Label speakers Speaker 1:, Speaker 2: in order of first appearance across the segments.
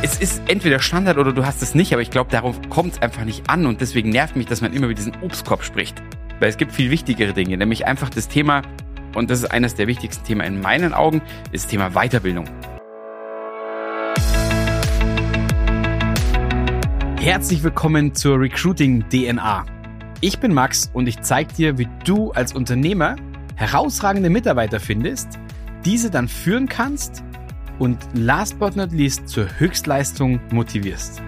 Speaker 1: es ist entweder Standard oder du hast es nicht, aber ich glaube, darauf kommt es einfach nicht an und deswegen nervt mich, dass man immer über diesen Obstkorb spricht. Weil es gibt viel wichtigere Dinge, nämlich einfach das Thema, und das ist eines der wichtigsten Themen in meinen Augen, ist das Thema Weiterbildung. Herzlich willkommen zur Recruiting DNA. Ich bin Max und ich zeige dir, wie du als Unternehmer herausragende Mitarbeiter findest, diese dann führen kannst und last but not least zur Höchstleistung motivierst.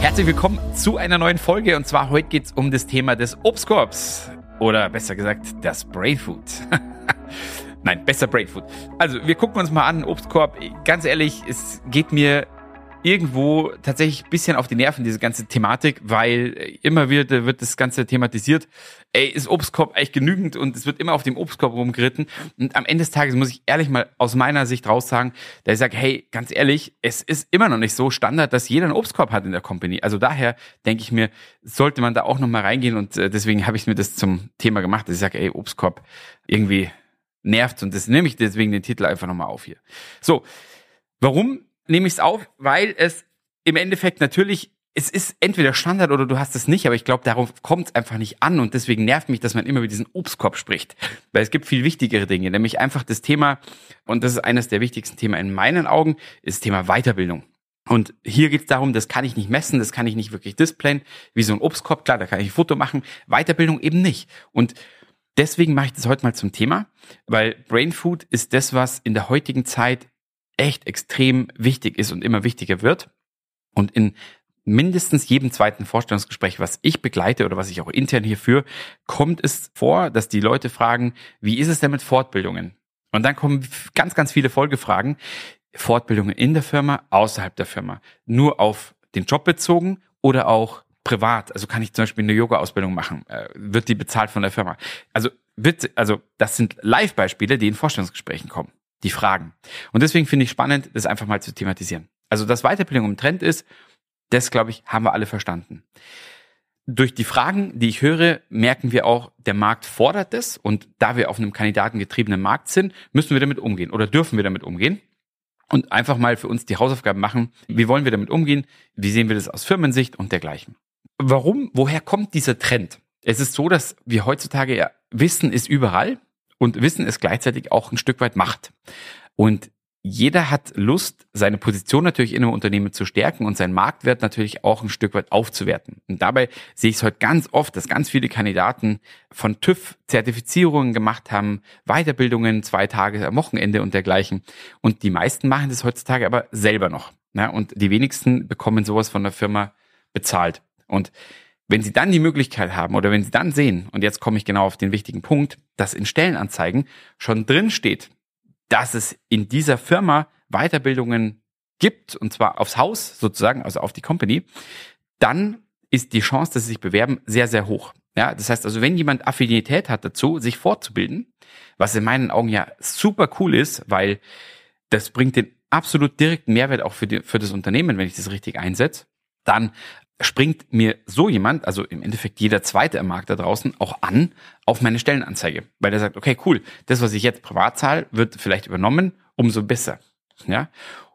Speaker 1: Herzlich willkommen zu einer neuen Folge und zwar heute geht es um das Thema des Obstkorbs oder besser gesagt das Brain Food. Nein, besser Brain Food. Also wir gucken uns mal an, Obstkorb. Ganz ehrlich, es geht mir irgendwo tatsächlich ein bisschen auf die Nerven, diese ganze Thematik, weil immer wieder wird das Ganze thematisiert. Ey, ist Obstkorb eigentlich genügend und es wird immer auf dem Obstkorb rumgeritten. Und am Ende des Tages muss ich ehrlich mal aus meiner Sicht raus sagen, da ich sage, hey, ganz ehrlich, es ist immer noch nicht so Standard, dass jeder einen Obstkorb hat in der Company. Also daher denke ich mir, sollte man da auch nochmal reingehen und äh, deswegen habe ich mir das zum Thema gemacht, dass ich sage, ey, Obstkorb irgendwie nervt und das nehme ich deswegen den Titel einfach nochmal auf hier. So, warum nehme ich es auf, weil es im Endeffekt natürlich, es ist entweder Standard oder du hast es nicht, aber ich glaube, darauf kommt es einfach nicht an und deswegen nervt mich, dass man immer über diesen Obstkorb spricht. Weil es gibt viel wichtigere Dinge, nämlich einfach das Thema, und das ist eines der wichtigsten Themen in meinen Augen, ist das Thema Weiterbildung. Und hier geht es darum, das kann ich nicht messen, das kann ich nicht wirklich displayen, wie so ein Obstkorb, klar, da kann ich ein Foto machen, Weiterbildung eben nicht. Und deswegen mache ich das heute mal zum Thema, weil Brain Food ist das, was in der heutigen Zeit echt extrem wichtig ist und immer wichtiger wird. Und in mindestens jedem zweiten Vorstellungsgespräch, was ich begleite oder was ich auch intern hier führe, kommt es vor, dass die Leute fragen, wie ist es denn mit Fortbildungen? Und dann kommen ganz, ganz viele Folgefragen. Fortbildungen in der Firma, außerhalb der Firma. Nur auf den Job bezogen oder auch privat. Also kann ich zum Beispiel eine Yoga-Ausbildung machen? Äh, wird die bezahlt von der Firma? Also wird, also das sind Live-Beispiele, die in Vorstellungsgesprächen kommen die Fragen. Und deswegen finde ich spannend, das einfach mal zu thematisieren. Also, dass Weiterbildung im Trend ist, das, glaube ich, haben wir alle verstanden. Durch die Fragen, die ich höre, merken wir auch, der Markt fordert es. Und da wir auf einem kandidatengetriebenen Markt sind, müssen wir damit umgehen oder dürfen wir damit umgehen. Und einfach mal für uns die Hausaufgaben machen. Wie wollen wir damit umgehen? Wie sehen wir das aus Firmensicht und dergleichen? Warum? Woher kommt dieser Trend? Es ist so, dass wir heutzutage ja Wissen ist überall. Und Wissen ist gleichzeitig auch ein Stück weit Macht. Und jeder hat Lust, seine Position natürlich in einem Unternehmen zu stärken und seinen Marktwert natürlich auch ein Stück weit aufzuwerten. Und dabei sehe ich es heute ganz oft, dass ganz viele Kandidaten von TÜV Zertifizierungen gemacht haben, Weiterbildungen, zwei Tage am Wochenende und dergleichen. Und die meisten machen das heutzutage aber selber noch. Ja, und die wenigsten bekommen sowas von der Firma bezahlt. Und wenn Sie dann die Möglichkeit haben oder wenn Sie dann sehen, und jetzt komme ich genau auf den wichtigen Punkt, dass in Stellenanzeigen schon drin steht, dass es in dieser Firma Weiterbildungen gibt, und zwar aufs Haus sozusagen, also auf die Company, dann ist die Chance, dass sie sich bewerben, sehr, sehr hoch. Ja, das heißt also, wenn jemand Affinität hat dazu, sich fortzubilden, was in meinen Augen ja super cool ist, weil das bringt den absolut direkten Mehrwert auch für, die, für das Unternehmen, wenn ich das richtig einsetze, dann springt mir so jemand, also im Endeffekt jeder zweite im Markt da draußen, auch an auf meine Stellenanzeige. Weil der sagt, okay, cool, das, was ich jetzt privat zahle, wird vielleicht übernommen, umso besser. Ja.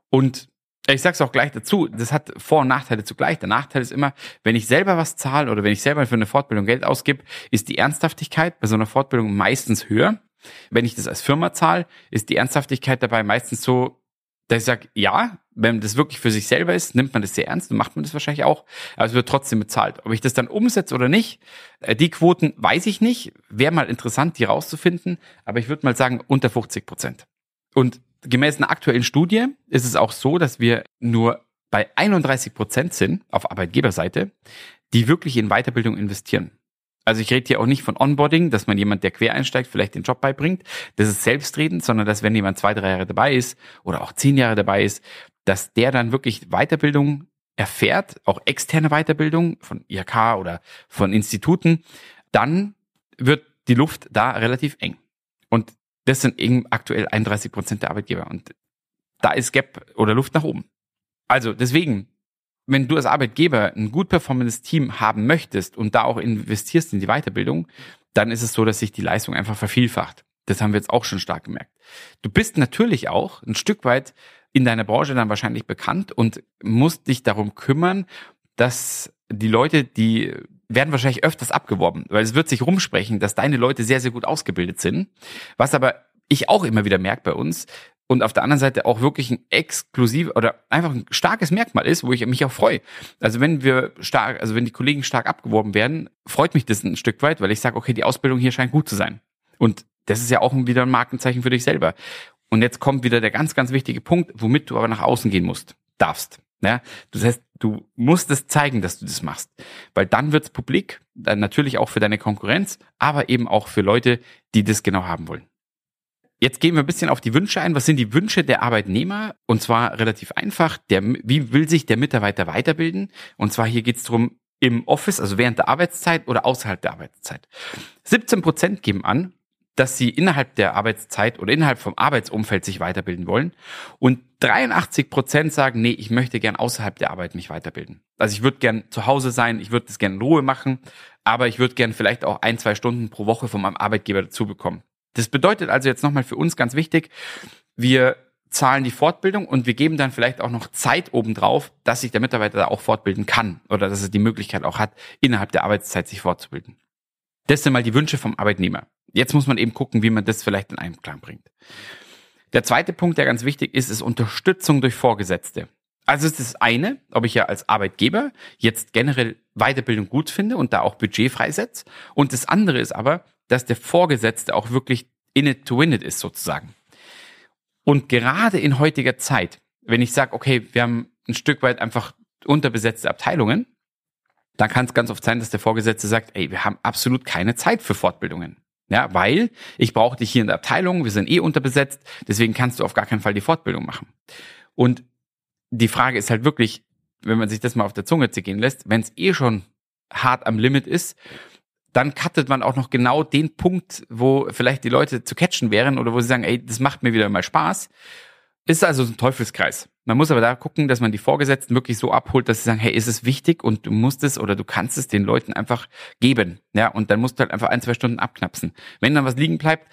Speaker 1: Und ich sag's auch gleich dazu, das hat Vor- und Nachteile zugleich. Der Nachteil ist immer, wenn ich selber was zahle oder wenn ich selber für eine Fortbildung Geld ausgib, ist die Ernsthaftigkeit bei so einer Fortbildung meistens höher. Wenn ich das als Firma zahle, ist die Ernsthaftigkeit dabei meistens so, dass ich sage, ja, wenn das wirklich für sich selber ist, nimmt man das sehr ernst und macht man das wahrscheinlich auch, aber es wird trotzdem bezahlt. Ob ich das dann umsetze oder nicht, äh, die Quoten weiß ich nicht. Wäre mal interessant, die rauszufinden, aber ich würde mal sagen, unter 50 Prozent. Und gemäß einer aktuellen Studie ist es auch so, dass wir nur bei 31 Prozent sind auf Arbeitgeberseite, die wirklich in Weiterbildung investieren. Also ich rede hier auch nicht von Onboarding, dass man jemand, der quer einsteigt, vielleicht den Job beibringt. Das ist selbstredend, sondern dass wenn jemand zwei, drei Jahre dabei ist oder auch zehn Jahre dabei ist, dass der dann wirklich Weiterbildung erfährt, auch externe Weiterbildung von IHK oder von Instituten, dann wird die Luft da relativ eng. Und das sind eben aktuell 31 Prozent der Arbeitgeber. Und da ist Gap oder Luft nach oben. Also deswegen, wenn du als Arbeitgeber ein gut performendes Team haben möchtest und da auch investierst in die Weiterbildung, dann ist es so, dass sich die Leistung einfach vervielfacht. Das haben wir jetzt auch schon stark gemerkt. Du bist natürlich auch ein Stück weit in deiner Branche dann wahrscheinlich bekannt und musst dich darum kümmern, dass die Leute, die werden wahrscheinlich öfters abgeworben, weil es wird sich rumsprechen, dass deine Leute sehr, sehr gut ausgebildet sind. Was aber ich auch immer wieder merke bei uns und auf der anderen Seite auch wirklich ein exklusiv oder einfach ein starkes Merkmal ist, wo ich mich auch freue. Also wenn wir stark, also wenn die Kollegen stark abgeworben werden, freut mich das ein Stück weit, weil ich sage, okay, die Ausbildung hier scheint gut zu sein. Und das ist ja auch wieder ein Markenzeichen für dich selber. Und jetzt kommt wieder der ganz, ganz wichtige Punkt, womit du aber nach außen gehen musst, darfst. Ja, das heißt, du musst es zeigen, dass du das machst, weil dann wird's publik, dann natürlich auch für deine Konkurrenz, aber eben auch für Leute, die das genau haben wollen. Jetzt gehen wir ein bisschen auf die Wünsche ein. Was sind die Wünsche der Arbeitnehmer? Und zwar relativ einfach. Der, wie will sich der Mitarbeiter weiterbilden? Und zwar hier geht's drum im Office, also während der Arbeitszeit oder außerhalb der Arbeitszeit. 17 Prozent geben an, dass sie innerhalb der Arbeitszeit oder innerhalb vom Arbeitsumfeld sich weiterbilden wollen. Und 83 Prozent sagen, nee, ich möchte gern außerhalb der Arbeit mich weiterbilden. Also ich würde gern zu Hause sein, ich würde das gern in Ruhe machen, aber ich würde gern vielleicht auch ein, zwei Stunden pro Woche von meinem Arbeitgeber dazu bekommen. Das bedeutet also jetzt nochmal für uns ganz wichtig, wir zahlen die Fortbildung und wir geben dann vielleicht auch noch Zeit obendrauf, dass sich der Mitarbeiter da auch fortbilden kann oder dass er die Möglichkeit auch hat, innerhalb der Arbeitszeit sich fortzubilden. Das sind mal die Wünsche vom Arbeitnehmer. Jetzt muss man eben gucken, wie man das vielleicht in Einklang bringt. Der zweite Punkt, der ganz wichtig ist, ist Unterstützung durch Vorgesetzte. Also ist das eine, ob ich ja als Arbeitgeber jetzt generell Weiterbildung gut finde und da auch Budget freisetze. Und das andere ist aber, dass der Vorgesetzte auch wirklich in it to win it ist sozusagen. Und gerade in heutiger Zeit, wenn ich sage, okay, wir haben ein Stück weit einfach unterbesetzte Abteilungen, dann kann es ganz oft sein, dass der Vorgesetzte sagt, ey, wir haben absolut keine Zeit für Fortbildungen. Ja, weil ich brauche dich hier in der Abteilung, wir sind eh unterbesetzt, deswegen kannst du auf gar keinen Fall die Fortbildung machen. Und die Frage ist halt wirklich, wenn man sich das mal auf der Zunge zergehen lässt, wenn es eh schon hart am Limit ist, dann cuttet man auch noch genau den Punkt, wo vielleicht die Leute zu catchen wären oder wo sie sagen, ey, das macht mir wieder mal Spaß. Ist also ein Teufelskreis. Man muss aber da gucken, dass man die Vorgesetzten wirklich so abholt, dass sie sagen, hey, ist es wichtig und du musst es oder du kannst es den Leuten einfach geben. Ja, und dann musst du halt einfach ein, zwei Stunden abknapsen. Wenn dann was liegen bleibt,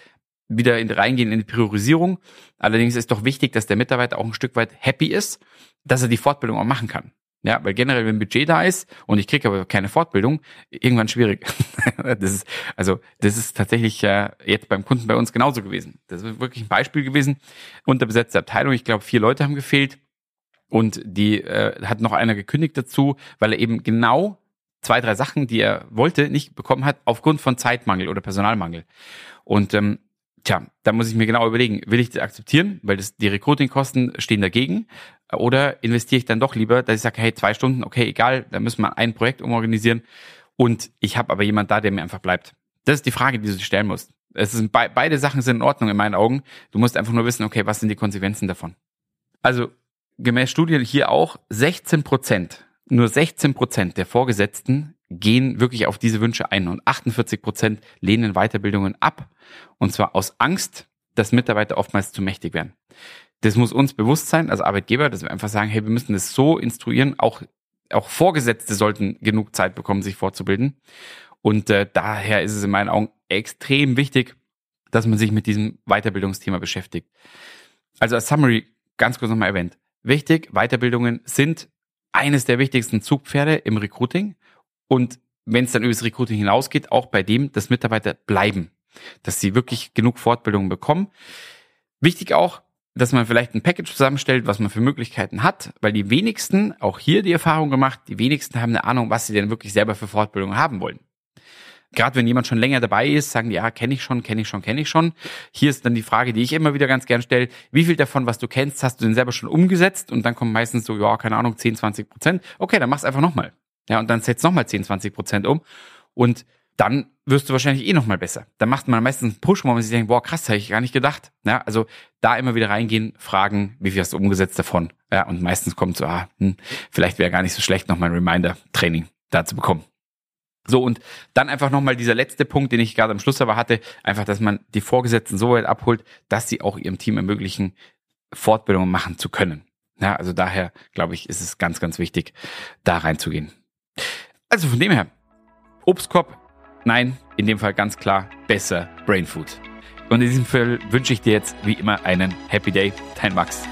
Speaker 1: wieder in, reingehen in die Priorisierung. Allerdings ist doch wichtig, dass der Mitarbeiter auch ein Stück weit happy ist, dass er die Fortbildung auch machen kann. Ja, weil generell, wenn Budget da ist und ich kriege aber keine Fortbildung, irgendwann schwierig. das ist, also, das ist tatsächlich äh, jetzt beim Kunden bei uns genauso gewesen. Das ist wirklich ein Beispiel gewesen. Unterbesetzte Abteilung, ich glaube, vier Leute haben gefehlt. Und die äh, hat noch einer gekündigt dazu, weil er eben genau zwei, drei Sachen, die er wollte, nicht bekommen hat, aufgrund von Zeitmangel oder Personalmangel. Und ähm, tja, da muss ich mir genau überlegen, will ich das akzeptieren, weil das, die Recruiting-Kosten stehen dagegen, oder investiere ich dann doch lieber, dass ich sage, hey, zwei Stunden, okay, egal, da müssen wir ein Projekt umorganisieren und ich habe aber jemand da, der mir einfach bleibt. Das ist die Frage, die du stellen musst. Es sind be beide Sachen sind in Ordnung in meinen Augen. Du musst einfach nur wissen, okay, was sind die Konsequenzen davon? Also gemäß Studien hier auch 16 Prozent, nur 16 Prozent der Vorgesetzten gehen wirklich auf diese Wünsche ein und 48 Prozent lehnen Weiterbildungen ab. Und zwar aus Angst, dass Mitarbeiter oftmals zu mächtig werden. Das muss uns bewusst sein, als Arbeitgeber, dass wir einfach sagen, hey, wir müssen das so instruieren, auch, auch Vorgesetzte sollten genug Zeit bekommen, sich fortzubilden. Und äh, daher ist es in meinen Augen extrem wichtig, dass man sich mit diesem Weiterbildungsthema beschäftigt. Also als Summary ganz kurz nochmal erwähnt. Wichtig, Weiterbildungen sind eines der wichtigsten Zugpferde im Recruiting. Und wenn es dann über das Recruiting hinausgeht, auch bei dem, dass Mitarbeiter bleiben, dass sie wirklich genug Fortbildungen bekommen. Wichtig auch, dass man vielleicht ein Package zusammenstellt, was man für Möglichkeiten hat, weil die wenigsten, auch hier die Erfahrung gemacht, die wenigsten haben eine Ahnung, was sie denn wirklich selber für Fortbildungen haben wollen. Gerade wenn jemand schon länger dabei ist, sagen die, ja, kenne ich schon, kenne ich schon, kenne ich schon. Hier ist dann die Frage, die ich immer wieder ganz gern stelle, wie viel davon, was du kennst, hast du denn selber schon umgesetzt? Und dann kommen meistens so, ja, keine Ahnung, 10, 20 Prozent. Okay, dann mach's einfach nochmal. Ja, und dann setzt nochmal 10, 20 Prozent um. Und dann wirst du wahrscheinlich eh nochmal besser. Dann macht man meistens einen Push, wo man sich denkt, boah, krass, hätte ich gar nicht gedacht. Ja, also da immer wieder reingehen, fragen, wie viel hast du umgesetzt davon? Ja, und meistens kommt so, ah, hm, vielleicht wäre gar nicht so schlecht, nochmal ein Reminder-Training da zu bekommen. So, und dann einfach nochmal dieser letzte Punkt, den ich gerade am Schluss aber hatte, einfach, dass man die Vorgesetzten so weit abholt, dass sie auch ihrem Team ermöglichen, Fortbildungen machen zu können. Ja, also daher, glaube ich, ist es ganz, ganz wichtig, da reinzugehen. Also von dem her, Obstkorb Nein, in dem Fall ganz klar besser Brain Food. Und in diesem Fall wünsche ich dir jetzt wie immer einen Happy Day. Dein Max.